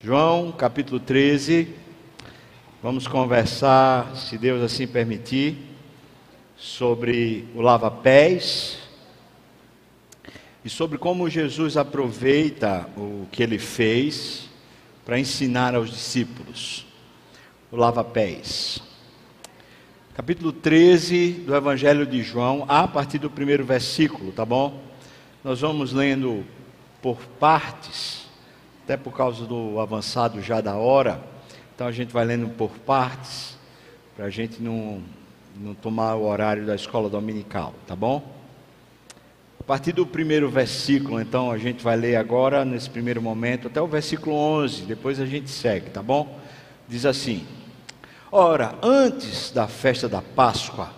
João capítulo 13, vamos conversar, se Deus assim permitir, sobre o lava-pés e sobre como Jesus aproveita o que ele fez para ensinar aos discípulos. O lava-pés. Capítulo 13 do Evangelho de João, a partir do primeiro versículo, tá bom? Nós vamos lendo por partes até por causa do avançado já da hora. Então a gente vai lendo por partes, para a gente não, não tomar o horário da escola dominical, tá bom? A partir do primeiro versículo, então, a gente vai ler agora, nesse primeiro momento, até o versículo 11, depois a gente segue, tá bom? Diz assim: Ora, antes da festa da Páscoa,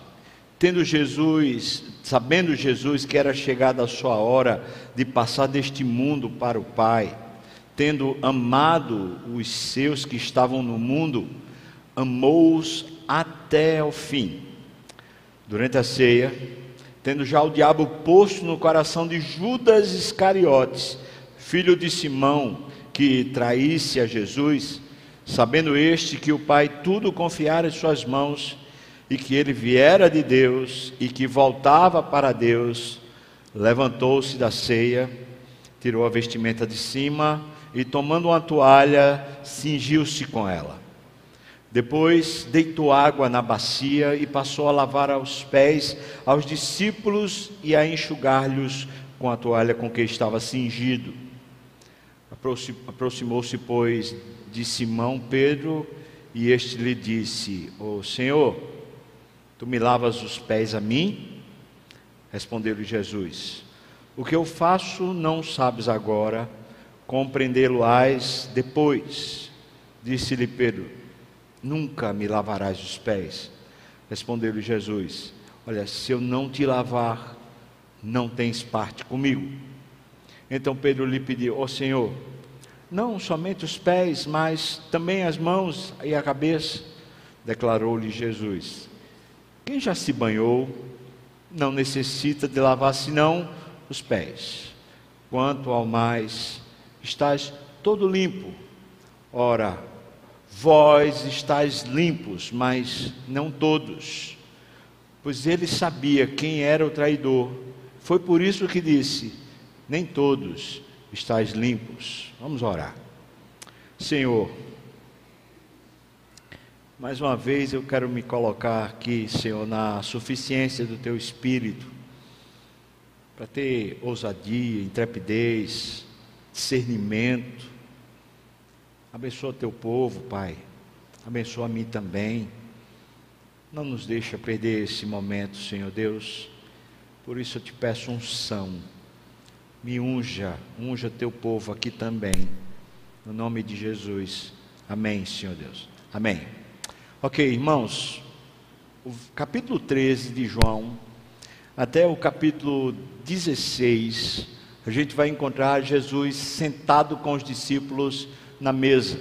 tendo Jesus, sabendo Jesus que era chegada a sua hora de passar deste mundo para o Pai, tendo amado os seus que estavam no mundo, amou-os até o fim. Durante a ceia, tendo já o diabo posto no coração de Judas Iscariotes, filho de Simão, que traísse a Jesus, sabendo este que o Pai tudo confiara em suas mãos e que ele viera de Deus e que voltava para Deus, levantou-se da ceia, tirou a vestimenta de cima, e, tomando uma toalha, cingiu-se com ela. Depois deitou água na bacia e passou a lavar os pés aos discípulos e a enxugar-lhes com a toalha com que estava cingido. Aproximou-se, pois, de Simão Pedro e este lhe disse: Ô oh, Senhor, tu me lavas os pés a mim? Respondeu-lhe Jesus: O que eu faço não sabes agora compreendê-lo-ás depois. Disse-lhe Pedro: Nunca me lavarás os pés. Respondeu-lhe Jesus: Olha, se eu não te lavar, não tens parte comigo. Então Pedro lhe pediu: Ó oh, Senhor, não somente os pés, mas também as mãos e a cabeça. Declarou-lhe Jesus: Quem já se banhou não necessita de lavar senão os pés. Quanto ao mais, estás todo limpo. Ora, vós estáis limpos, mas não todos. Pois ele sabia quem era o traidor. Foi por isso que disse: Nem todos estáis limpos. Vamos orar. Senhor, mais uma vez eu quero me colocar aqui, Senhor, na suficiência do teu espírito, para ter ousadia, intrepidez, discernimento. Abençoa teu povo, Pai. Abençoa a mim também. Não nos deixa perder esse momento, Senhor Deus. Por isso eu te peço unção. Me unja, unja teu povo aqui também. No nome de Jesus. Amém, Senhor Deus. Amém. Ok, irmãos. O capítulo 13 de João até o capítulo 16 a gente vai encontrar Jesus sentado com os discípulos na mesa.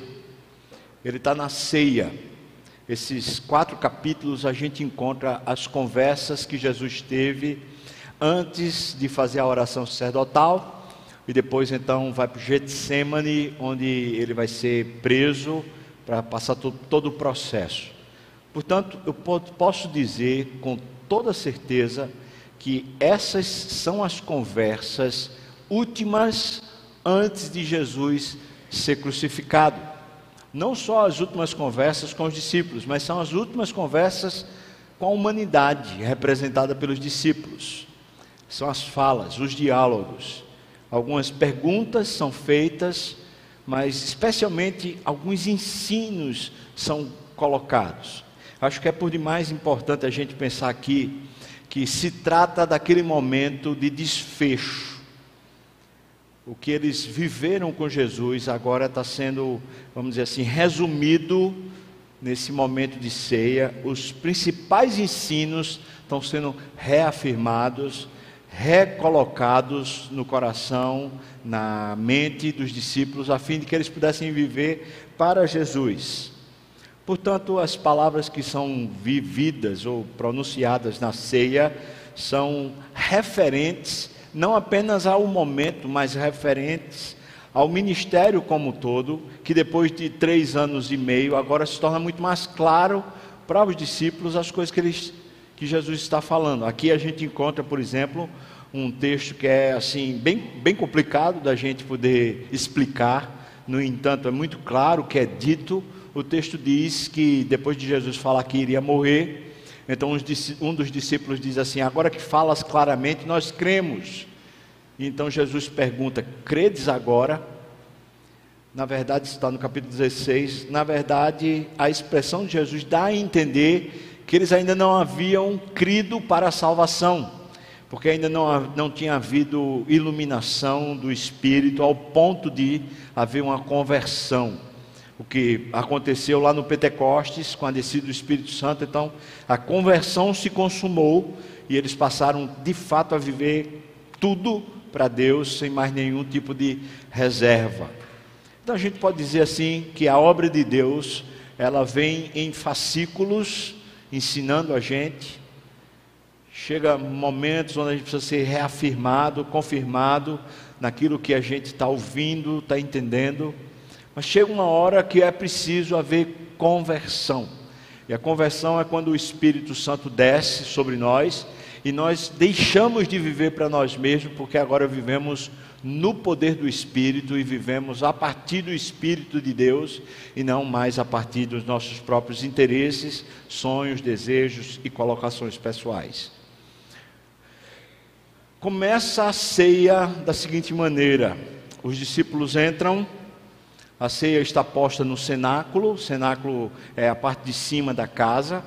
Ele está na ceia. Esses quatro capítulos a gente encontra as conversas que Jesus teve antes de fazer a oração sacerdotal e depois então vai para o Getsemane, onde ele vai ser preso para passar todo, todo o processo. Portanto, eu posso dizer com toda certeza que essas são as conversas últimas antes de Jesus ser crucificado. Não só as últimas conversas com os discípulos, mas são as últimas conversas com a humanidade representada pelos discípulos. São as falas, os diálogos. Algumas perguntas são feitas, mas especialmente alguns ensinos são colocados. Acho que é por demais importante a gente pensar aqui que se trata daquele momento de desfecho o que eles viveram com Jesus agora está sendo, vamos dizer assim, resumido nesse momento de ceia. Os principais ensinos estão sendo reafirmados, recolocados no coração, na mente dos discípulos, a fim de que eles pudessem viver para Jesus. Portanto, as palavras que são vividas ou pronunciadas na ceia são referentes não apenas ao momento, mas referentes ao ministério como todo, que depois de três anos e meio, agora se torna muito mais claro para os discípulos as coisas que, eles, que Jesus está falando. Aqui a gente encontra, por exemplo, um texto que é assim bem, bem complicado da gente poder explicar, no entanto, é muito claro que é dito. O texto diz que depois de Jesus falar que iria morrer, então um dos discípulos diz assim: Agora que falas claramente, nós cremos. Então Jesus pergunta: Credes agora? Na verdade, está no capítulo 16. Na verdade, a expressão de Jesus dá a entender que eles ainda não haviam crido para a salvação porque ainda não, não tinha havido iluminação do Espírito ao ponto de haver uma conversão. O que aconteceu lá no Pentecostes, com a descida do Espírito Santo, então a conversão se consumou e eles passaram de fato a viver tudo para Deus, sem mais nenhum tipo de reserva. Então a gente pode dizer assim que a obra de Deus, ela vem em fascículos, ensinando a gente, Chega momentos onde a gente precisa ser reafirmado, confirmado naquilo que a gente está ouvindo, está entendendo. Mas chega uma hora que é preciso haver conversão. E a conversão é quando o Espírito Santo desce sobre nós e nós deixamos de viver para nós mesmos, porque agora vivemos no poder do Espírito e vivemos a partir do Espírito de Deus e não mais a partir dos nossos próprios interesses, sonhos, desejos e colocações pessoais começa a ceia da seguinte maneira: os discípulos entram, a ceia está posta no cenáculo, o cenáculo é a parte de cima da casa.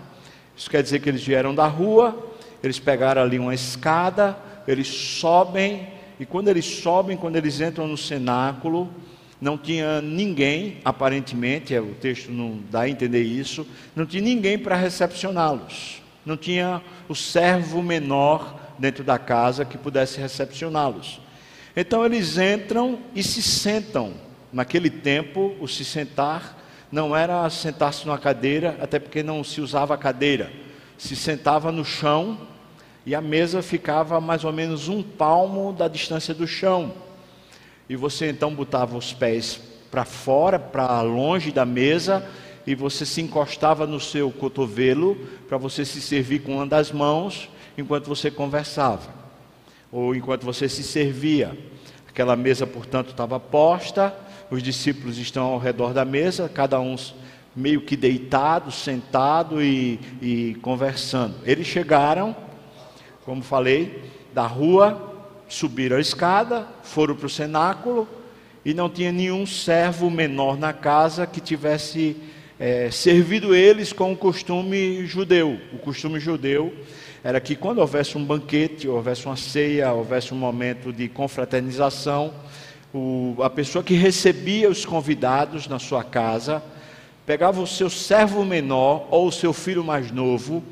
Isso quer dizer que eles vieram da rua, eles pegaram ali uma escada, eles sobem, e quando eles sobem, quando eles entram no cenáculo, não tinha ninguém, aparentemente, é, o texto não dá a entender isso, não tinha ninguém para recepcioná-los. Não tinha o servo menor dentro da casa que pudesse recepcioná-los. Então eles entram e se sentam. Naquele tempo, o se sentar não era sentar-se numa cadeira, até porque não se usava cadeira. Se sentava no chão e a mesa ficava mais ou menos um palmo da distância do chão. E você então botava os pés para fora, para longe da mesa, e você se encostava no seu cotovelo para você se servir com uma das mãos enquanto você conversava, ou enquanto você se servia. Aquela mesa, portanto, estava posta, os discípulos estão ao redor da mesa, cada um meio que deitado, sentado e, e conversando. Eles chegaram, como falei, da rua, subiram a escada, foram para o cenáculo e não tinha nenhum servo menor na casa que tivesse é, servido eles com o costume judeu. O costume judeu era que quando houvesse um banquete, houvesse uma ceia, houvesse um momento de confraternização, o, a pessoa que recebia os convidados na sua casa, pegava o seu servo menor ou o seu filho mais novo,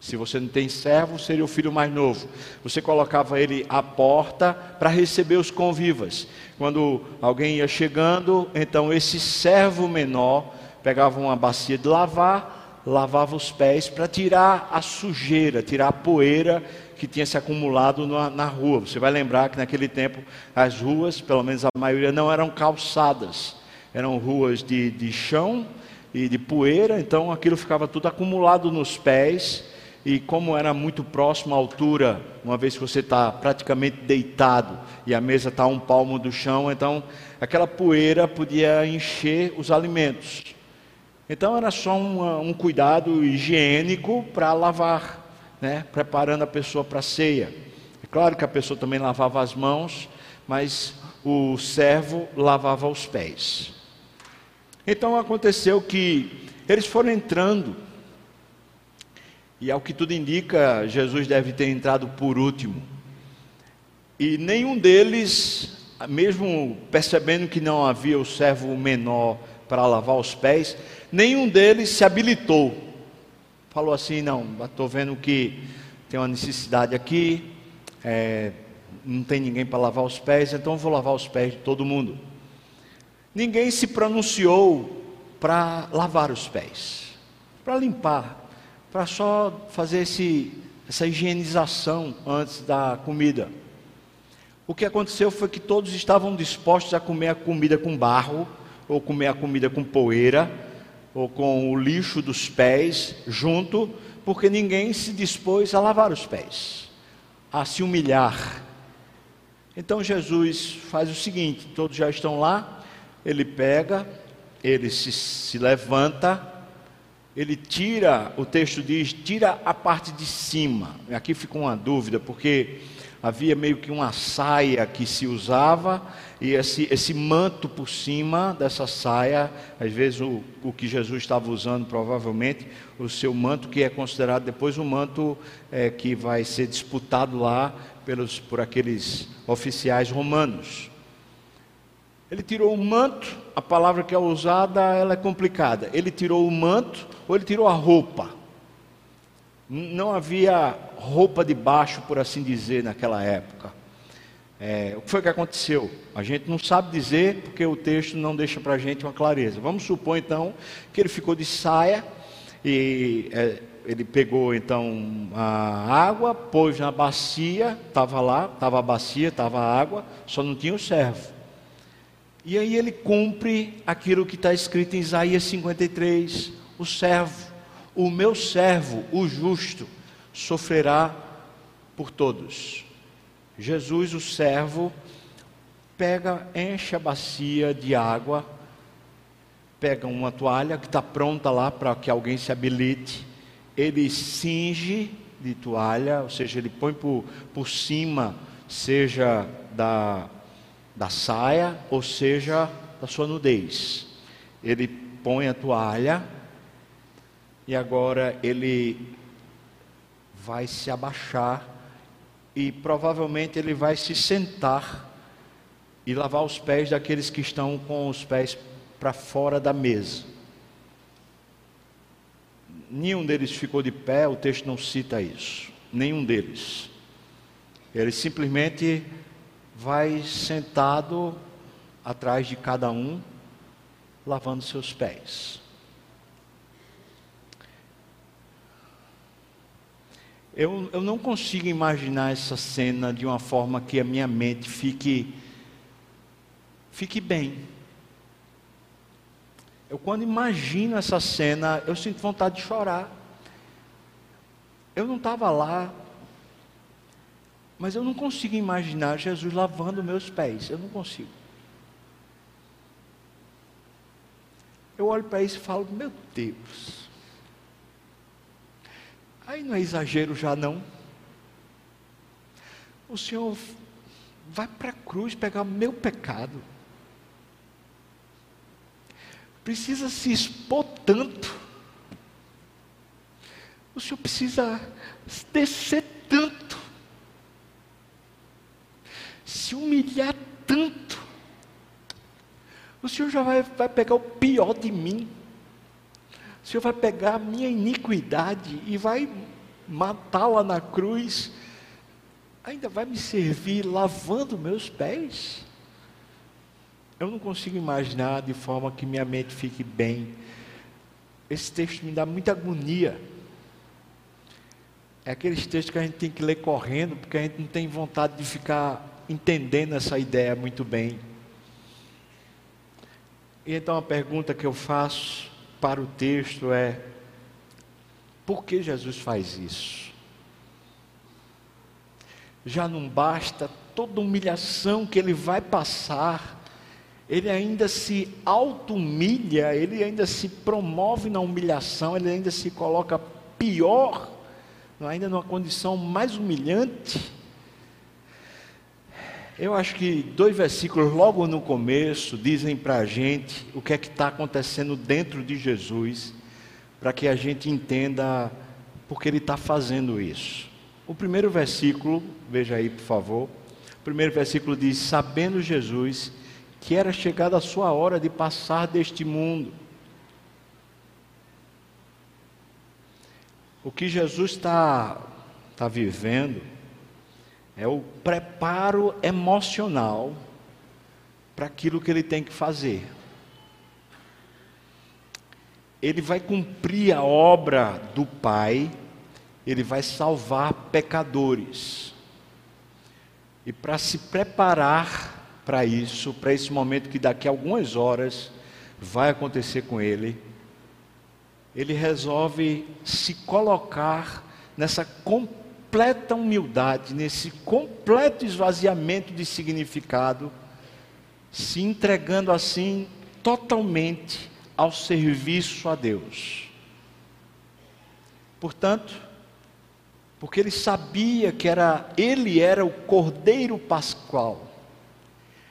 se você não tem servo, seria o filho mais novo. Você colocava ele à porta para receber os convivas. Quando alguém ia chegando, então esse servo menor pegava uma bacia de lavar, lavava os pés para tirar a sujeira, tirar a poeira que tinha se acumulado na, na, rua. Você vai lembrar que naquele tempo as ruas, pelo menos a maioria, não eram calçadas, eram ruas de, de chão e de poeira, então aquilo ficava tudo acumulado nos pés. E como era muito próximo à altura, uma vez que você está praticamente deitado e a mesa está a um palmo do chão, então aquela poeira podia encher os alimentos. Então era só um, um cuidado higiênico para lavar, né? preparando a pessoa para a ceia. É claro que a pessoa também lavava as mãos, mas o servo lavava os pés. Então aconteceu que eles foram entrando, e ao que tudo indica, Jesus deve ter entrado por último. E nenhum deles, mesmo percebendo que não havia o servo menor para lavar os pés, nenhum deles se habilitou. Falou assim: não, estou vendo que tem uma necessidade aqui, é, não tem ninguém para lavar os pés, então vou lavar os pés de todo mundo. Ninguém se pronunciou para lavar os pés, para limpar, para só fazer esse, essa higienização antes da comida. O que aconteceu foi que todos estavam dispostos a comer a comida com barro, ou comer a comida com poeira, ou com o lixo dos pés junto, porque ninguém se dispôs a lavar os pés, a se humilhar. Então Jesus faz o seguinte: todos já estão lá, ele pega, ele se, se levanta, ele tira, o texto diz, tira a parte de cima. Aqui ficou uma dúvida, porque havia meio que uma saia que se usava e esse, esse manto por cima dessa saia, às vezes o, o que Jesus estava usando, provavelmente, o seu manto, que é considerado depois o manto é, que vai ser disputado lá pelos, por aqueles oficiais romanos. Ele tirou o manto, a palavra que é usada ela é complicada. Ele tirou o manto ou ele tirou a roupa. Não havia roupa de baixo, por assim dizer, naquela época. É, o que foi que aconteceu? A gente não sabe dizer porque o texto não deixa para a gente uma clareza. Vamos supor então que ele ficou de saia e é, ele pegou então a água, pôs na bacia, estava lá, estava a bacia, estava a água, só não tinha o servo. E aí ele cumpre aquilo que está escrito em Isaías 53: o servo o meu servo, o justo, sofrerá por todos. Jesus, o servo, pega, enche a bacia de água, pega uma toalha que está pronta lá para que alguém se habilite, ele cinge de toalha, ou seja, ele põe por, por cima, seja da, da saia, ou seja, da sua nudez. Ele põe a toalha, e agora ele vai se abaixar e provavelmente ele vai se sentar e lavar os pés daqueles que estão com os pés para fora da mesa. Nenhum deles ficou de pé, o texto não cita isso. Nenhum deles. Ele simplesmente vai sentado atrás de cada um, lavando seus pés. Eu, eu não consigo imaginar essa cena de uma forma que a minha mente fique, fique bem. Eu, quando imagino essa cena, eu sinto vontade de chorar. Eu não estava lá, mas eu não consigo imaginar Jesus lavando meus pés. Eu não consigo. Eu olho para isso e falo: Meu Deus, Aí não é exagero já não. O Senhor vai para a cruz pegar meu pecado. Precisa se expor tanto. O Senhor precisa descer tanto. Se humilhar tanto. O Senhor já vai, vai pegar o pior de mim. Senhor vai pegar a minha iniquidade e vai matá-la na cruz, ainda vai me servir lavando meus pés? Eu não consigo imaginar de forma que minha mente fique bem. Esse texto me dá muita agonia. É aqueles textos que a gente tem que ler correndo, porque a gente não tem vontade de ficar entendendo essa ideia muito bem. E então a pergunta que eu faço para o texto é: por que Jesus faz isso? Já não basta toda humilhação que ele vai passar, ele ainda se auto-humilha, ele ainda se promove na humilhação, ele ainda se coloca pior, ainda numa condição mais humilhante. Eu acho que dois versículos logo no começo dizem para a gente o que é que está acontecendo dentro de Jesus, para que a gente entenda porque ele está fazendo isso. O primeiro versículo, veja aí por favor. O primeiro versículo diz: Sabendo Jesus que era chegada a sua hora de passar deste mundo. O que Jesus está tá vivendo é o preparo emocional para aquilo que ele tem que fazer. Ele vai cumprir a obra do Pai, ele vai salvar pecadores. E para se preparar para isso, para esse momento que daqui a algumas horas vai acontecer com ele, ele resolve se colocar nessa completa humildade, nesse completo esvaziamento de significado, se entregando assim totalmente ao serviço a Deus. Portanto, porque ele sabia que era ele era o Cordeiro Pascual.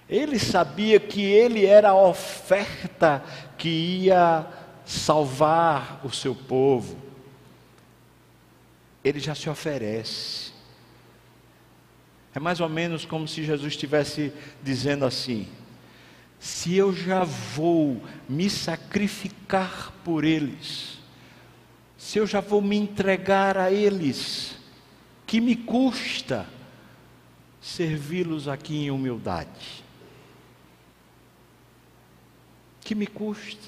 Ele sabia que ele era a oferta que ia salvar o seu povo. Ele já se oferece. É mais ou menos como se Jesus estivesse dizendo assim: se eu já vou me sacrificar por eles, se eu já vou me entregar a eles, que me custa servi-los aqui em humildade? Que me custa?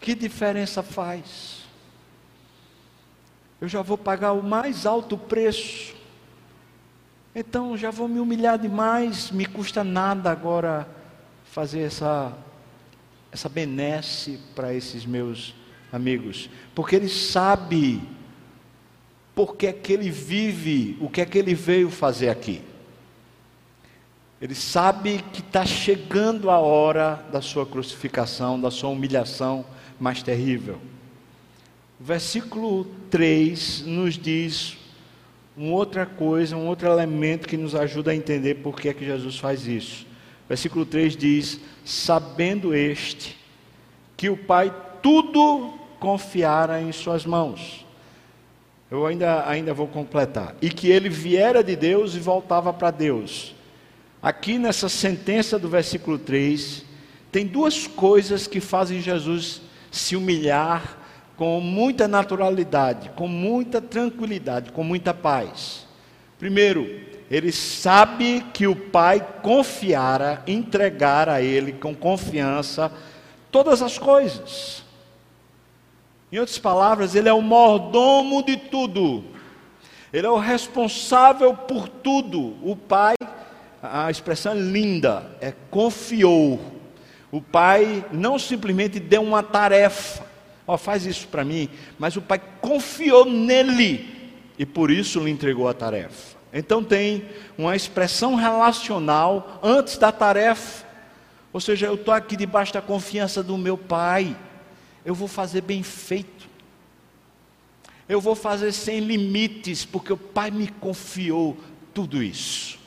Que diferença faz? Eu já vou pagar o mais alto preço, então já vou me humilhar demais, me custa nada agora fazer essa, essa benesse para esses meus amigos, porque ele sabe porque é que ele vive, o que é que ele veio fazer aqui. Ele sabe que está chegando a hora da sua crucificação, da sua humilhação mais terrível. Versículo 3 nos diz uma outra coisa, um outro elemento que nos ajuda a entender por que é que Jesus faz isso. Versículo 3 diz: Sabendo este que o Pai tudo confiara em Suas mãos. Eu ainda, ainda vou completar. E que ele viera de Deus e voltava para Deus. Aqui nessa sentença do versículo 3, tem duas coisas que fazem Jesus se humilhar com muita naturalidade, com muita tranquilidade, com muita paz. Primeiro, ele sabe que o Pai confiara, entregara a ele com confiança todas as coisas. Em outras palavras, ele é o mordomo de tudo. Ele é o responsável por tudo. O pai, a expressão é linda, é confiou. O pai não simplesmente deu uma tarefa, ó, oh, faz isso para mim, mas o pai confiou nele e por isso lhe entregou a tarefa. Então tem uma expressão relacional antes da tarefa. Ou seja, eu estou aqui debaixo da confiança do meu pai eu vou fazer bem feito. Eu vou fazer sem limites, porque o Pai me confiou tudo isso.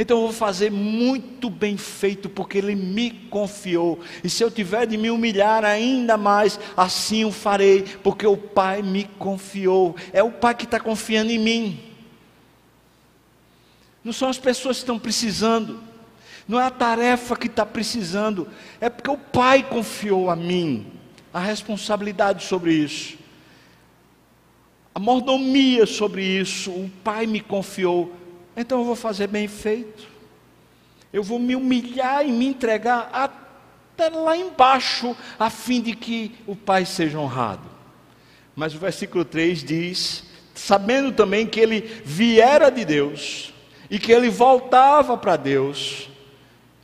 Então eu vou fazer muito bem feito, porque Ele me confiou. E se eu tiver de me humilhar ainda mais, assim o farei, porque o Pai me confiou. É o Pai que está confiando em mim. Não são as pessoas que estão precisando, não é a tarefa que está precisando, é porque o Pai confiou a mim a responsabilidade sobre isso, a mordomia sobre isso. O Pai me confiou, então eu vou fazer bem feito. Eu vou me humilhar e me entregar até lá embaixo, a fim de que o Pai seja honrado. Mas o versículo 3 diz: sabendo também que ele viera de Deus e que ele voltava para Deus,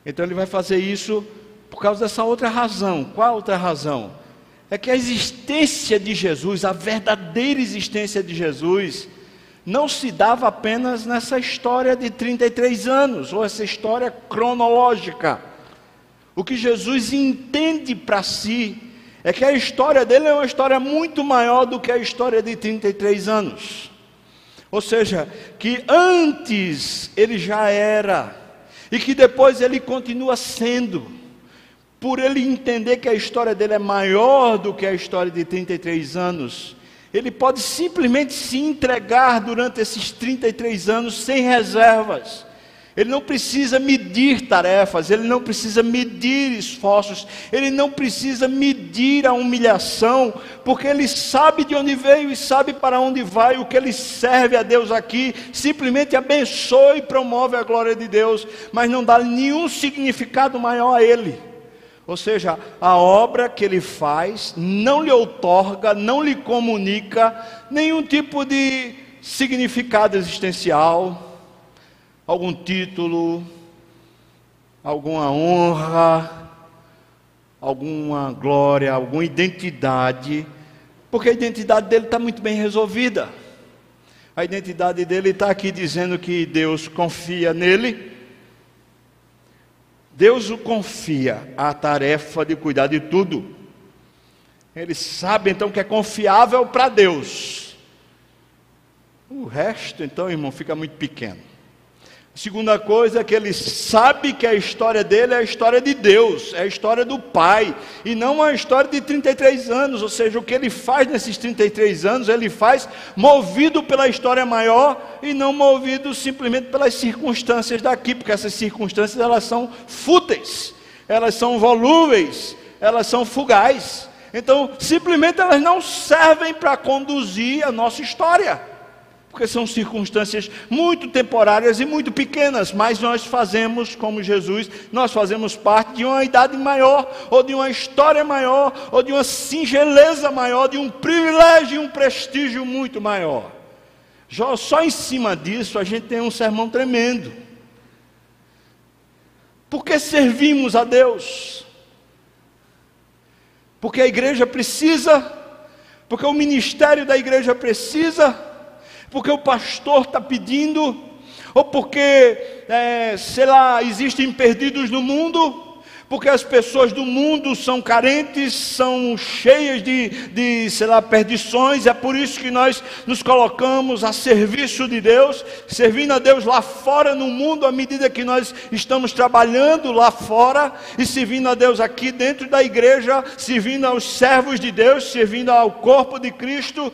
então ele vai fazer isso por causa dessa outra razão. Qual outra razão? é que a existência de Jesus, a verdadeira existência de Jesus, não se dava apenas nessa história de 33 anos, ou essa história cronológica. O que Jesus entende para si é que a história dele é uma história muito maior do que a história de 33 anos. Ou seja, que antes ele já era, e que depois ele continua sendo por ele entender que a história dele é maior do que a história de 33 anos, ele pode simplesmente se entregar durante esses 33 anos sem reservas. Ele não precisa medir tarefas, ele não precisa medir esforços, ele não precisa medir a humilhação, porque ele sabe de onde veio e sabe para onde vai, o que ele serve a Deus aqui, simplesmente abençoa e promove a glória de Deus, mas não dá nenhum significado maior a ele. Ou seja, a obra que ele faz não lhe outorga, não lhe comunica nenhum tipo de significado existencial, algum título, alguma honra, alguma glória, alguma identidade, porque a identidade dele está muito bem resolvida. A identidade dele está aqui dizendo que Deus confia nele. Deus o confia a tarefa de cuidar de tudo. Ele sabe então que é confiável para Deus. O resto, então, irmão, fica muito pequeno. Segunda coisa é que ele sabe que a história dele é a história de Deus, é a história do Pai, e não uma história de 33 anos, ou seja, o que ele faz nesses 33 anos, ele faz movido pela história maior e não movido simplesmente pelas circunstâncias daqui, porque essas circunstâncias elas são fúteis, elas são volúveis, elas são fugais. Então, simplesmente elas não servem para conduzir a nossa história porque são circunstâncias muito temporárias e muito pequenas, mas nós fazemos, como Jesus, nós fazemos parte de uma idade maior, ou de uma história maior, ou de uma singeleza maior, de um privilégio e um prestígio muito maior. Só em cima disso a gente tem um sermão tremendo. Porque servimos a Deus? Porque a igreja precisa, porque o ministério da igreja precisa, porque o pastor está pedindo, ou porque, é, sei lá, existem perdidos no mundo, porque as pessoas do mundo são carentes, são cheias de, de, sei lá, perdições, é por isso que nós nos colocamos a serviço de Deus, servindo a Deus lá fora no mundo, à medida que nós estamos trabalhando lá fora e servindo a Deus aqui dentro da igreja, servindo aos servos de Deus, servindo ao corpo de Cristo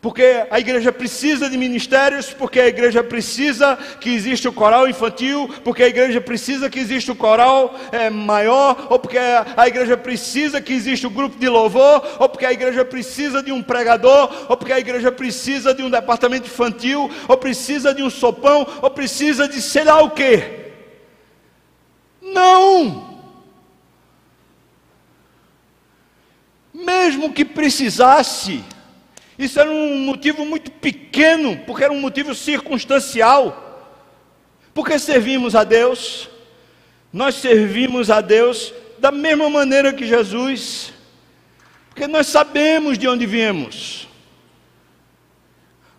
porque a igreja precisa de ministérios, porque a igreja precisa que exista o coral infantil, porque a igreja precisa que exista o coral é, maior, ou porque a igreja precisa que exista o grupo de louvor, ou porque a igreja precisa de um pregador, ou porque a igreja precisa de um departamento infantil, ou precisa de um sopão, ou precisa de sei lá o quê. Não! Mesmo que precisasse, isso era um motivo muito pequeno, porque era um motivo circunstancial. Porque servimos a Deus, nós servimos a Deus da mesma maneira que Jesus, porque nós sabemos de onde viemos.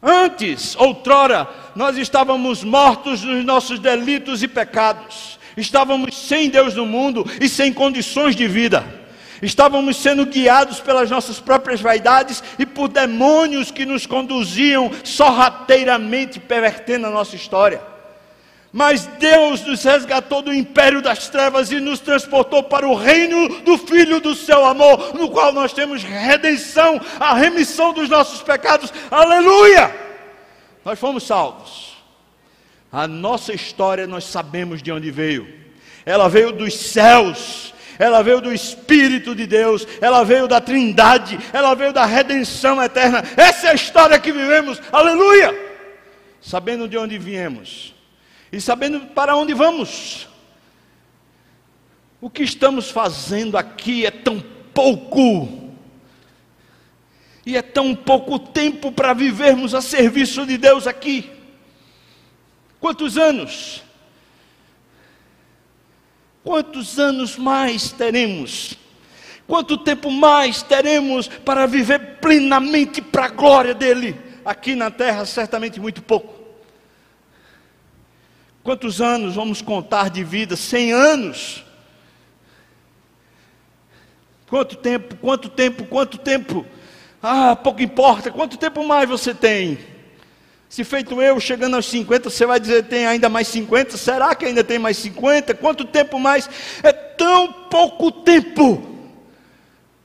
Antes, outrora, nós estávamos mortos nos nossos delitos e pecados, estávamos sem Deus no mundo e sem condições de vida. Estávamos sendo guiados pelas nossas próprias vaidades e por demônios que nos conduziam sorrateiramente pervertendo a nossa história. Mas Deus nos resgatou do império das trevas e nos transportou para o reino do Filho do seu amor, no qual nós temos redenção, a remissão dos nossos pecados. Aleluia! Nós fomos salvos. A nossa história nós sabemos de onde veio. Ela veio dos céus ela veio do Espírito de Deus, ela veio da Trindade, ela veio da redenção eterna. Essa é a história que vivemos, aleluia! Sabendo de onde viemos e sabendo para onde vamos. O que estamos fazendo aqui é tão pouco, e é tão pouco tempo para vivermos a serviço de Deus aqui. Quantos anos? Quantos anos mais teremos? Quanto tempo mais teremos para viver plenamente para a glória dEle? Aqui na terra, certamente muito pouco. Quantos anos vamos contar de vida? Cem anos? Quanto tempo, quanto tempo, quanto tempo? Ah, pouco importa. Quanto tempo mais você tem? Se feito eu, chegando aos 50, você vai dizer tem ainda mais 50? Será que ainda tem mais 50? Quanto tempo mais? É tão pouco tempo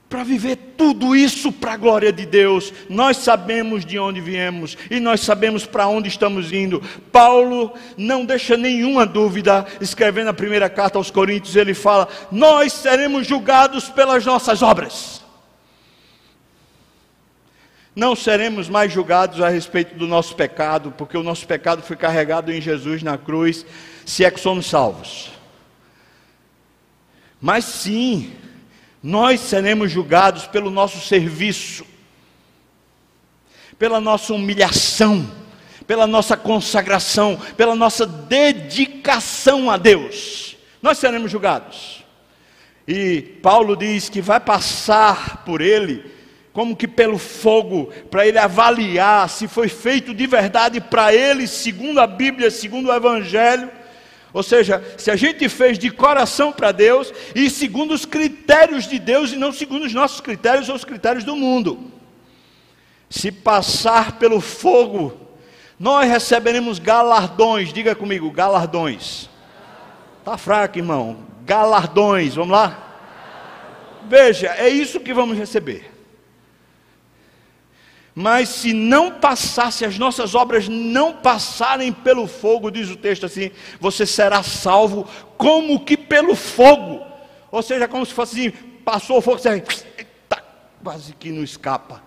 para viver tudo isso para a glória de Deus. Nós sabemos de onde viemos e nós sabemos para onde estamos indo. Paulo não deixa nenhuma dúvida, escrevendo a primeira carta aos Coríntios, ele fala: Nós seremos julgados pelas nossas obras não seremos mais julgados a respeito do nosso pecado, porque o nosso pecado foi carregado em Jesus na cruz, se é que somos salvos. Mas sim, nós seremos julgados pelo nosso serviço, pela nossa humilhação, pela nossa consagração, pela nossa dedicação a Deus, nós seremos julgados. E Paulo diz que vai passar por ele, como que pelo fogo, para ele avaliar se foi feito de verdade para ele, segundo a Bíblia, segundo o Evangelho. Ou seja, se a gente fez de coração para Deus e segundo os critérios de Deus e não segundo os nossos critérios ou os critérios do mundo. Se passar pelo fogo, nós receberemos galardões. Diga comigo, galardões. Tá fraco, irmão. Galardões. Vamos lá? Veja, é isso que vamos receber. Mas se não passar, se as nossas obras não passarem pelo fogo, diz o texto assim, você será salvo como que pelo fogo. Ou seja, como se fosse assim, passou o fogo, você tá, quase que não escapa.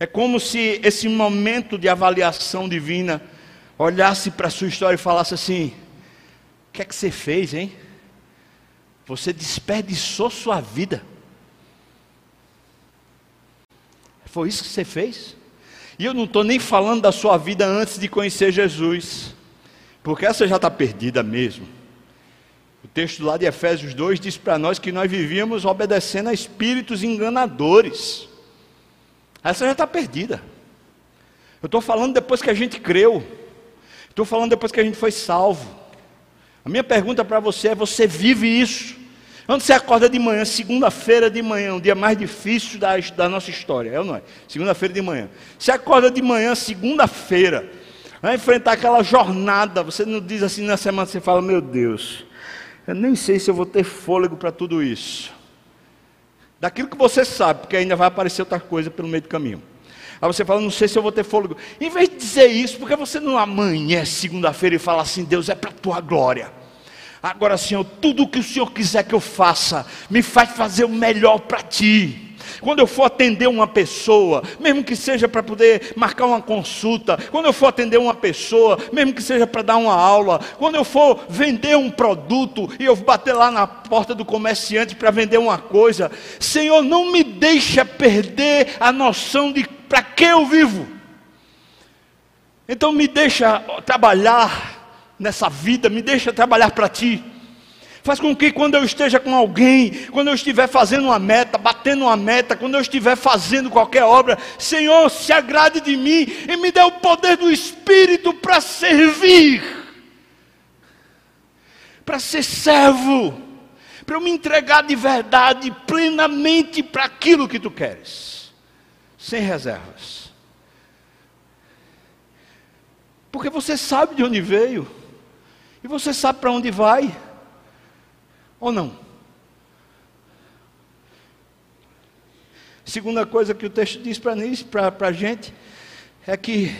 É como se esse momento de avaliação divina olhasse para a sua história e falasse assim: O que é que você fez, hein? Você desperdiçou sua vida. Foi isso que você fez? E eu não estou nem falando da sua vida antes de conhecer Jesus, porque essa já está perdida mesmo. O texto lá de Efésios 2 diz para nós que nós vivíamos obedecendo a espíritos enganadores. Essa já está perdida. Eu estou falando depois que a gente creu. Estou falando depois que a gente foi salvo. A minha pergunta para você é: você vive isso? Quando você acorda de manhã, segunda-feira de manhã, um dia mais difícil da, da nossa história, é ou não é? Segunda-feira de manhã. Você acorda de manhã, segunda-feira, vai enfrentar aquela jornada. Você não diz assim na semana, você fala: Meu Deus, eu nem sei se eu vou ter fôlego para tudo isso daquilo que você sabe, porque ainda vai aparecer outra coisa pelo meio do caminho. Aí você fala, não sei se eu vou ter fôlego. Em vez de dizer isso, porque você não amanhece segunda-feira e fala assim, Deus é para a tua glória. Agora, Senhor, tudo o que o Senhor quiser que eu faça, me faz fazer o melhor para ti. Quando eu for atender uma pessoa, mesmo que seja para poder marcar uma consulta, quando eu for atender uma pessoa, mesmo que seja para dar uma aula, quando eu for vender um produto e eu bater lá na porta do comerciante para vender uma coisa, Senhor, não me deixa perder a noção de para que eu vivo. Então me deixa trabalhar nessa vida, me deixa trabalhar para ti. Faz com que quando eu esteja com alguém, quando eu estiver fazendo uma meta, batendo uma meta, quando eu estiver fazendo qualquer obra, Senhor, se agrade de mim e me dê o poder do Espírito para servir, para ser servo, para eu me entregar de verdade, plenamente para aquilo que tu queres, sem reservas. Porque você sabe de onde veio, e você sabe para onde vai. Ou não? Segunda coisa que o texto diz para a gente é que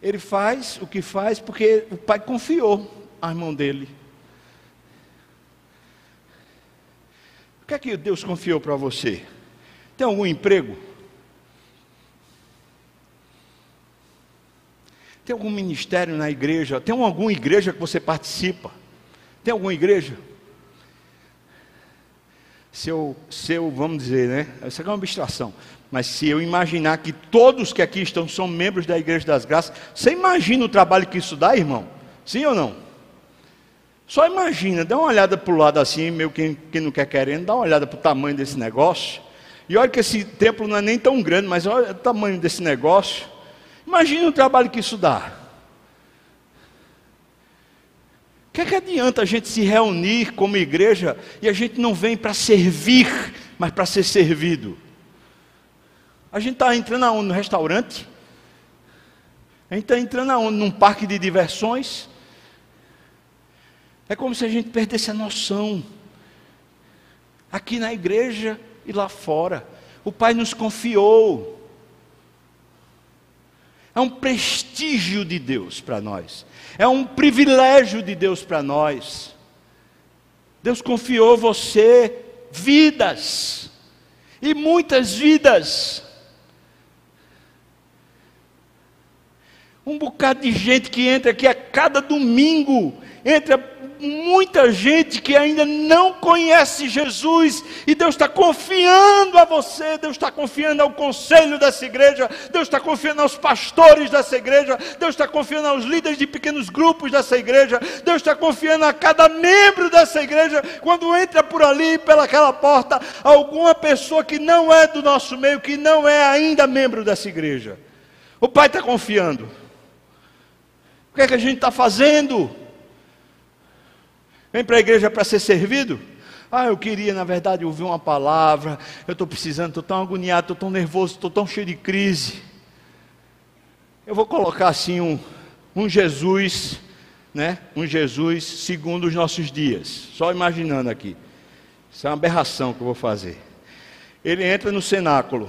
ele faz o que faz porque o pai confiou à mão dele. O que é que Deus confiou para você? Tem algum emprego? Tem algum ministério na igreja? Tem alguma igreja que você participa? Tem alguma igreja? se eu, se eu, vamos dizer, né? Isso aqui é uma abstração. Mas se eu imaginar que todos que aqui estão são membros da Igreja das Graças, você imagina o trabalho que isso dá, irmão? Sim ou não? Só imagina, dá uma olhada para o lado assim, meio que quem não quer querendo, dá uma olhada para o tamanho desse negócio. E olha que esse templo não é nem tão grande, mas olha o tamanho desse negócio. Imagina o trabalho que isso dá. O que, é que adianta a gente se reunir como igreja e a gente não vem para servir, mas para ser servido? A gente está entrando aonde? No restaurante? A gente está entrando aonde? Num parque de diversões? É como se a gente perdesse a noção. Aqui na igreja e lá fora. O Pai nos confiou. É um prestígio de Deus para nós é um privilégio de Deus para nós. Deus confiou você vidas, e muitas vidas. Um bocado de gente que entra aqui a cada domingo, entra muita gente que ainda não conhece Jesus, e Deus está confiando a você, Deus está confiando ao conselho dessa igreja, Deus está confiando aos pastores dessa igreja, Deus está confiando aos líderes de pequenos grupos dessa igreja, Deus está confiando a cada membro dessa igreja, quando entra por ali, pelaquela porta, alguma pessoa que não é do nosso meio, que não é ainda membro dessa igreja. O Pai está confiando. O que é que a gente está fazendo? Vem para a igreja para ser servido? Ah, eu queria, na verdade, ouvir uma palavra. Eu estou precisando, estou tão agoniado, estou tão nervoso, estou tão cheio de crise. Eu vou colocar assim um, um Jesus, né? Um Jesus segundo os nossos dias. Só imaginando aqui. Isso é uma aberração que eu vou fazer. Ele entra no cenáculo.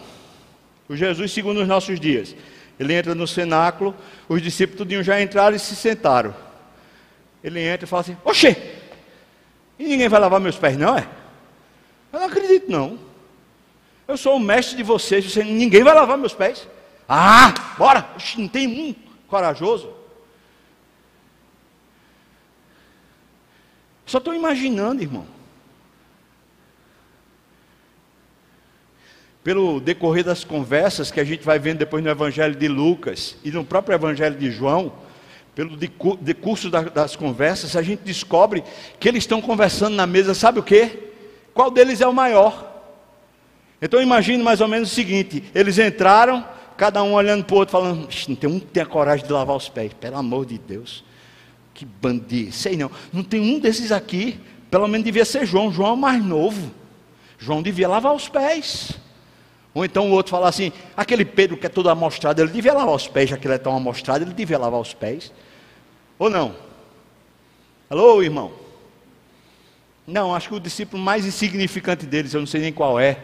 O Jesus segundo os nossos dias. Ele entra no cenáculo, os discípulos já entraram e se sentaram. Ele entra e fala assim: Oxê, e ninguém vai lavar meus pés, não é? Eu não acredito, não. Eu sou o mestre de vocês, você, ninguém vai lavar meus pés. Ah, bora! Não tem um corajoso. Só estou imaginando, irmão. Pelo decorrer das conversas que a gente vai vendo depois no Evangelho de Lucas e no próprio Evangelho de João, pelo decurso das conversas, a gente descobre que eles estão conversando na mesa, sabe o que? Qual deles é o maior? Então imagine mais ou menos o seguinte: eles entraram, cada um olhando para o outro, falando, não tem um que tem a coragem de lavar os pés, pelo amor de Deus, que bandido, sei não, não tem um desses aqui, pelo menos devia ser João, João é o mais novo, João devia lavar os pés. Ou então o outro fala assim: aquele Pedro que é todo amostrado, ele devia lavar os pés, já que ele é tão amostrado, ele devia lavar os pés. Ou não? Alô, irmão? Não, acho que o discípulo mais insignificante deles, eu não sei nem qual é.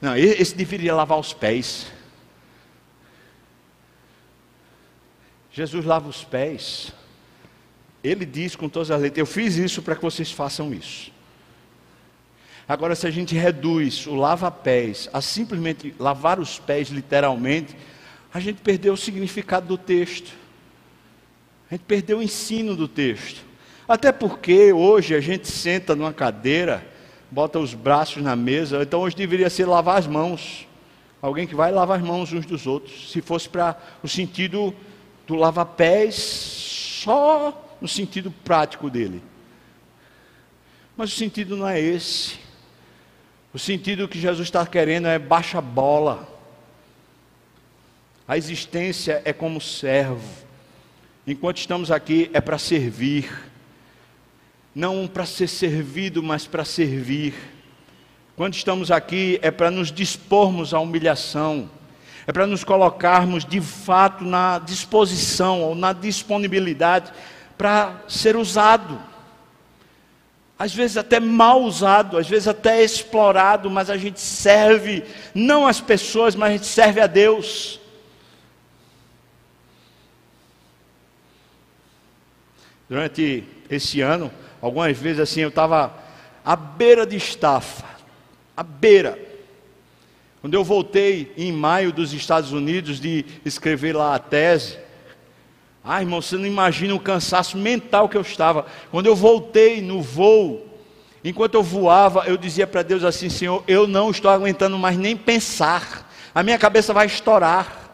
Não, esse deveria lavar os pés. Jesus lava os pés. Ele diz com todas as letras: Eu fiz isso para que vocês façam isso. Agora, se a gente reduz o lava-pés a simplesmente lavar os pés, literalmente, a gente perdeu o significado do texto. A gente perdeu o ensino do texto. Até porque hoje a gente senta numa cadeira, bota os braços na mesa, então hoje deveria ser lavar as mãos. Alguém que vai lavar as mãos uns dos outros. Se fosse para o sentido do lava-pés, só no sentido prático dele. Mas o sentido não é esse. O sentido que Jesus está querendo é baixa bola. A existência é como servo. Enquanto estamos aqui é para servir. Não para ser servido, mas para servir. Quando estamos aqui é para nos dispormos à humilhação. É para nos colocarmos de fato na disposição ou na disponibilidade para ser usado às vezes até mal usado, às vezes até explorado, mas a gente serve não as pessoas, mas a gente serve a Deus. Durante esse ano, algumas vezes assim, eu estava à beira de estafa, à beira. Quando eu voltei em maio dos Estados Unidos de escrever lá a tese, ah, irmão, você não imagina o cansaço mental que eu estava. Quando eu voltei no voo, enquanto eu voava, eu dizia para Deus assim: Senhor, eu não estou aguentando mais nem pensar, a minha cabeça vai estourar.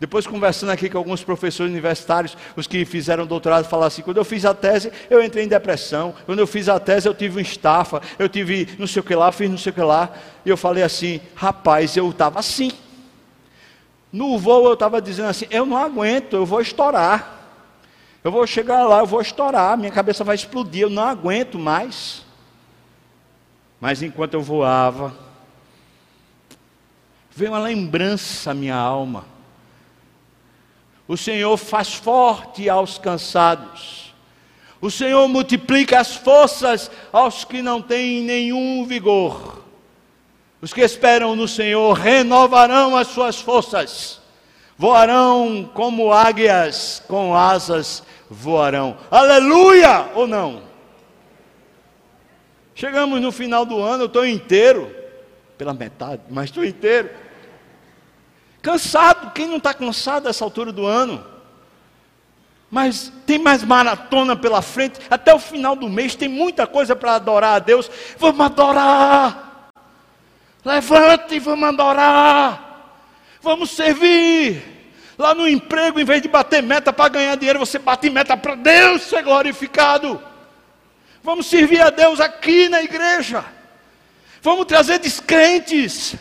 Depois, conversando aqui com alguns professores universitários, os que fizeram doutorado, falaram assim: quando eu fiz a tese, eu entrei em depressão. Quando eu fiz a tese, eu tive um estafa, eu tive não sei o que lá, fiz não sei o que lá. E eu falei assim: rapaz, eu estava assim. No voo eu estava dizendo assim: eu não aguento, eu vou estourar. Eu vou chegar lá, eu vou estourar, minha cabeça vai explodir, eu não aguento mais. Mas enquanto eu voava, veio uma lembrança à minha alma. O Senhor faz forte aos cansados. O Senhor multiplica as forças aos que não têm nenhum vigor. Os que esperam no Senhor renovarão as suas forças, voarão como águias, com asas voarão. Aleluia! Ou não? Chegamos no final do ano, eu estou inteiro, pela metade, mas estou inteiro. Cansado, quem não está cansado nessa altura do ano? mas tem mais maratona pela frente. Até o final do mês tem muita coisa para adorar a Deus. Vamos adorar. Levante e vamos adorar. Vamos servir. Lá no emprego, em vez de bater meta para ganhar dinheiro, você bate meta para Deus ser glorificado. Vamos servir a Deus aqui na igreja. Vamos trazer descrentes.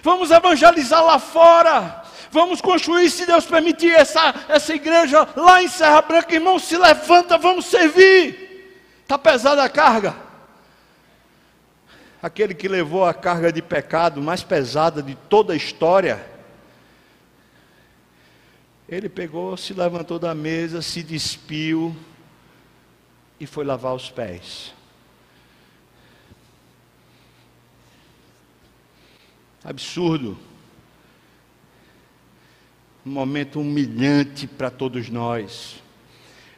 Vamos evangelizar lá fora. Vamos construir, se Deus permitir, essa, essa igreja lá em Serra Branca. Irmão, se levanta, vamos servir. Está pesada a carga. Aquele que levou a carga de pecado mais pesada de toda a história. Ele pegou, se levantou da mesa, se despiu e foi lavar os pés. Absurdo um momento humilhante para todos nós.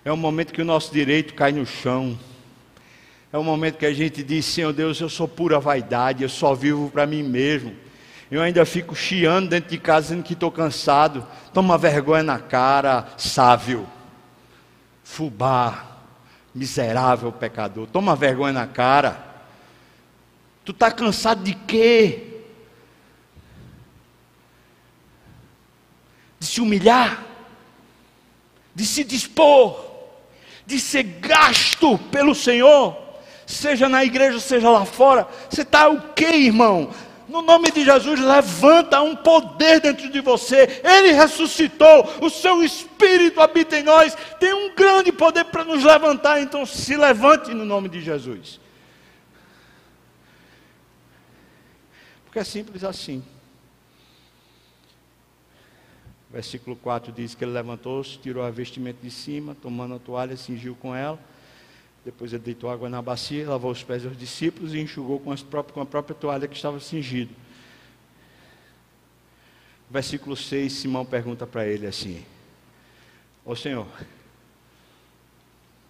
É um momento que o nosso direito cai no chão. É um momento que a gente diz: Senhor Deus, eu sou pura vaidade, eu só vivo para mim mesmo. Eu ainda fico chiando dentro de casa dizendo que estou cansado. Toma vergonha na cara, sábio. Fubá, miserável pecador. Toma vergonha na cara. Tu está cansado de quê? de se humilhar, de se dispor, de ser gasto pelo Senhor, seja na igreja, seja lá fora. Você está o que, irmão? No nome de Jesus, levanta um poder dentro de você. Ele ressuscitou, o seu espírito habita em nós. Tem um grande poder para nos levantar. Então, se levante no nome de Jesus. Porque é simples assim. Versículo 4 diz que ele levantou-se, tirou a vestimenta de cima, tomando a toalha, cingiu com ela. Depois ele deitou água na bacia, lavou os pés dos discípulos e enxugou com, próprias, com a própria toalha que estava cingido. Versículo 6, Simão pergunta para ele assim: Ô Senhor,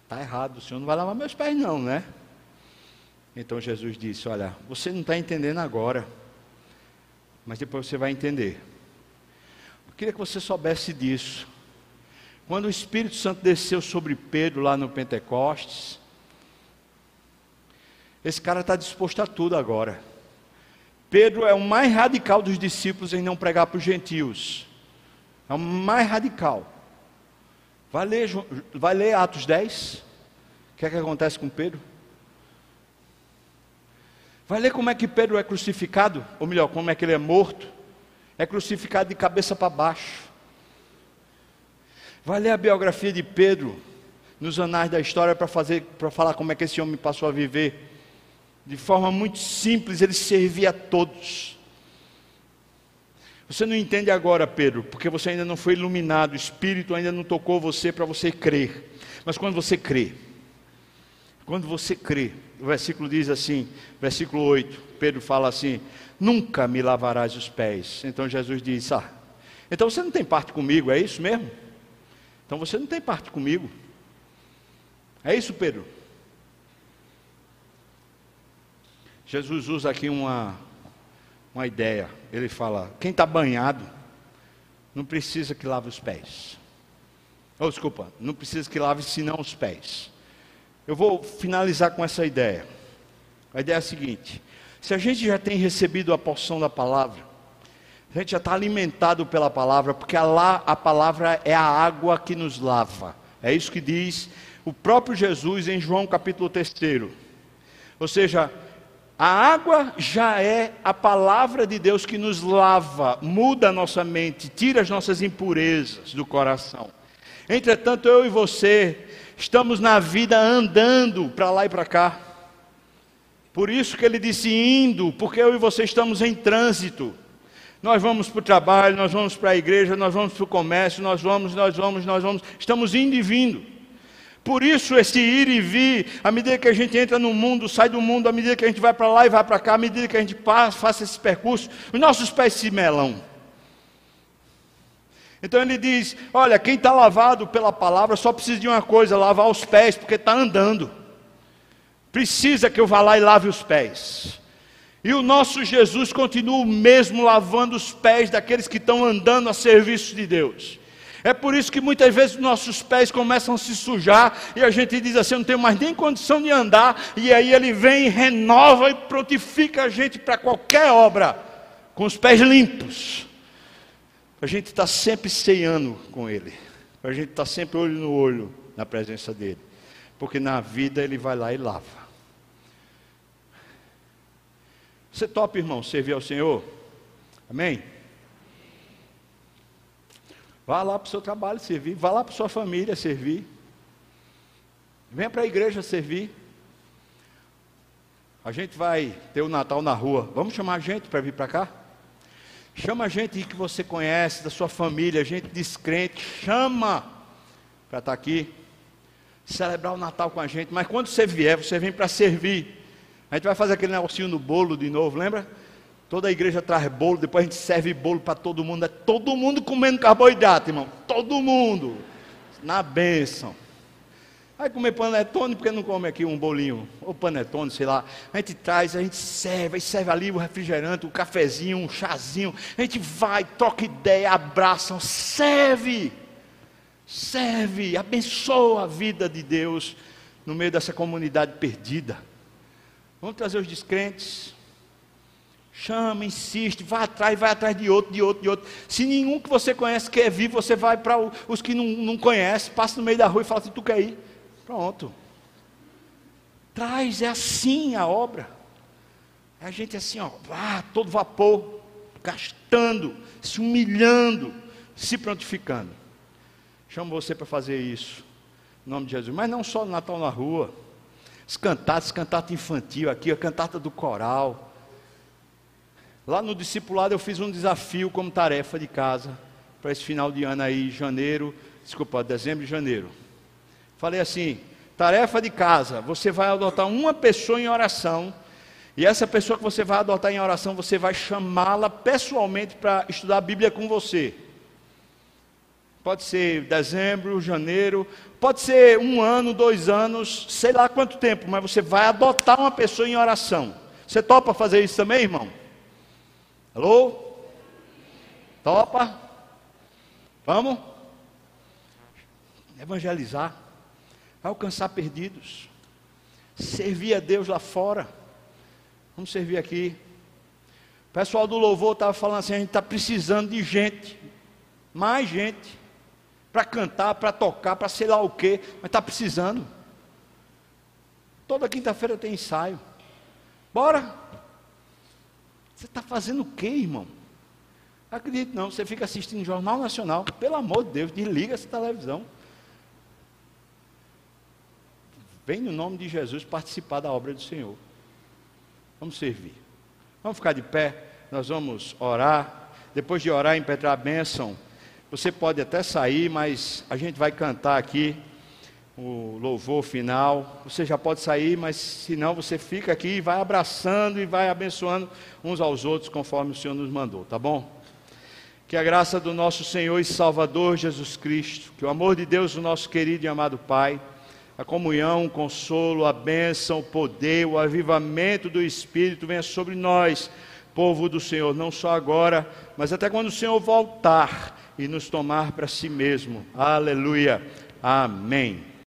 está errado, o Senhor não vai lavar meus pés, não, né? Então Jesus disse: Olha, você não está entendendo agora, mas depois você vai entender. Queria que você soubesse disso. Quando o Espírito Santo desceu sobre Pedro lá no Pentecostes, esse cara está disposto a tudo agora. Pedro é o mais radical dos discípulos em não pregar para os gentios. É o mais radical. Vai ler, vai ler Atos 10. O que é que acontece com Pedro? Vai ler como é que Pedro é crucificado, ou melhor, como é que ele é morto é crucificado de cabeça para baixo. Vai ler a biografia de Pedro nos anais da história para fazer, para falar como é que esse homem passou a viver. De forma muito simples, ele servia a todos. Você não entende agora, Pedro, porque você ainda não foi iluminado, o Espírito ainda não tocou você para você crer. Mas quando você crê, quando você crê, o versículo diz assim, versículo 8, Pedro fala assim: nunca me lavarás os pés. Então Jesus disse: Ah, então você não tem parte comigo, é isso mesmo? Então você não tem parte comigo. É isso, Pedro? Jesus usa aqui uma, uma ideia. Ele fala: quem está banhado não precisa que lave os pés. Oh, desculpa, não precisa que lave senão os pés. Eu vou finalizar com essa ideia. A ideia é a seguinte: se a gente já tem recebido a porção da palavra, a gente já está alimentado pela palavra, porque a, a palavra é a água que nos lava. É isso que diz o próprio Jesus em João capítulo 3. Ou seja, a água já é a palavra de Deus que nos lava, muda a nossa mente, tira as nossas impurezas do coração. Entretanto, eu e você estamos na vida andando para lá e para cá. Por isso que ele disse indo, porque eu e você estamos em trânsito. Nós vamos para o trabalho, nós vamos para a igreja, nós vamos para o comércio, nós vamos, nós vamos, nós vamos, estamos indo e vindo. Por isso, esse ir e vir, à medida que a gente entra no mundo, sai do mundo, à medida que a gente vai para lá e vai para cá, à medida que a gente passa, faça esse percurso, os nossos pés se melam. Então ele diz: Olha, quem está lavado pela palavra só precisa de uma coisa, lavar os pés, porque está andando precisa que eu vá lá e lave os pés. E o nosso Jesus continua mesmo lavando os pés daqueles que estão andando a serviço de Deus. É por isso que muitas vezes nossos pés começam a se sujar e a gente diz assim: eu não tenho mais nem condição de andar. E aí ele vem, renova e prontifica a gente para qualquer obra, com os pés limpos. A gente está sempre ceando com ele, a gente está sempre olho no olho na presença dele, porque na vida ele vai lá e lava. Você topa, irmão, servir ao Senhor? Amém? Vá lá para o seu trabalho servir, vá lá para sua família servir. Venha para a igreja servir. A gente vai ter o Natal na rua. Vamos chamar a gente para vir para cá? Chama a gente que você conhece, da sua família, gente descrente, chama para estar tá aqui, celebrar o Natal com a gente. Mas quando você vier, você vem para servir. A gente vai fazer aquele negocinho no bolo de novo, lembra? Toda a igreja traz bolo, depois a gente serve bolo para todo mundo. É todo mundo comendo carboidrato, irmão. Todo mundo. Na bênção. Vai comer panetone, porque não come aqui um bolinho, ou panetone, sei lá. A gente traz, a gente serve, aí serve ali o refrigerante, o cafezinho, um chazinho. A gente vai, troca ideia, abraça, serve. Serve, abençoa a vida de Deus no meio dessa comunidade perdida. Vamos trazer os descrentes. Chama, insiste, vai atrás, vai atrás de outro, de outro, de outro. Se nenhum que você conhece quer vir, você vai para os que não, não conhece, passa no meio da rua e fala assim: Tu quer ir? Pronto. Traz, é assim a obra. É a gente assim, ó, ah, todo vapor, gastando, se humilhando, se prontificando. Chamo você para fazer isso, em nome de Jesus. Mas não só no Natal na rua. As cantatas, cantata infantil aqui, a cantata do coral. Lá no discipulado eu fiz um desafio como tarefa de casa para esse final de ano aí, janeiro, desculpa, dezembro e janeiro. Falei assim: tarefa de casa, você vai adotar uma pessoa em oração, e essa pessoa que você vai adotar em oração, você vai chamá-la pessoalmente para estudar a Bíblia com você. Pode ser dezembro, janeiro, pode ser um ano, dois anos, sei lá quanto tempo, mas você vai adotar uma pessoa em oração. Você topa fazer isso também, irmão? Alô? Topa? Vamos? Evangelizar, alcançar perdidos, servir a Deus lá fora. Vamos servir aqui. O pessoal do louvor estava falando assim: a gente está precisando de gente, mais gente para cantar, para tocar, para sei lá o quê, mas está precisando. Toda quinta-feira tem ensaio. Bora! Você está fazendo o quê, irmão? Acredito não, você fica assistindo Jornal Nacional, pelo amor de Deus, desliga essa televisão. Vem no nome de Jesus participar da obra do Senhor. Vamos servir. Vamos ficar de pé, nós vamos orar. Depois de orar, impetrar a bênção. Você pode até sair, mas a gente vai cantar aqui o louvor final. Você já pode sair, mas se não, você fica aqui e vai abraçando e vai abençoando uns aos outros conforme o Senhor nos mandou, tá bom? Que a graça do nosso Senhor e Salvador Jesus Cristo, que o amor de Deus, o nosso querido e amado Pai, a comunhão, o consolo, a bênção, o poder, o avivamento do Espírito venha sobre nós, povo do Senhor, não só agora, mas até quando o Senhor voltar e nos tomar para si mesmo. Aleluia. Amém.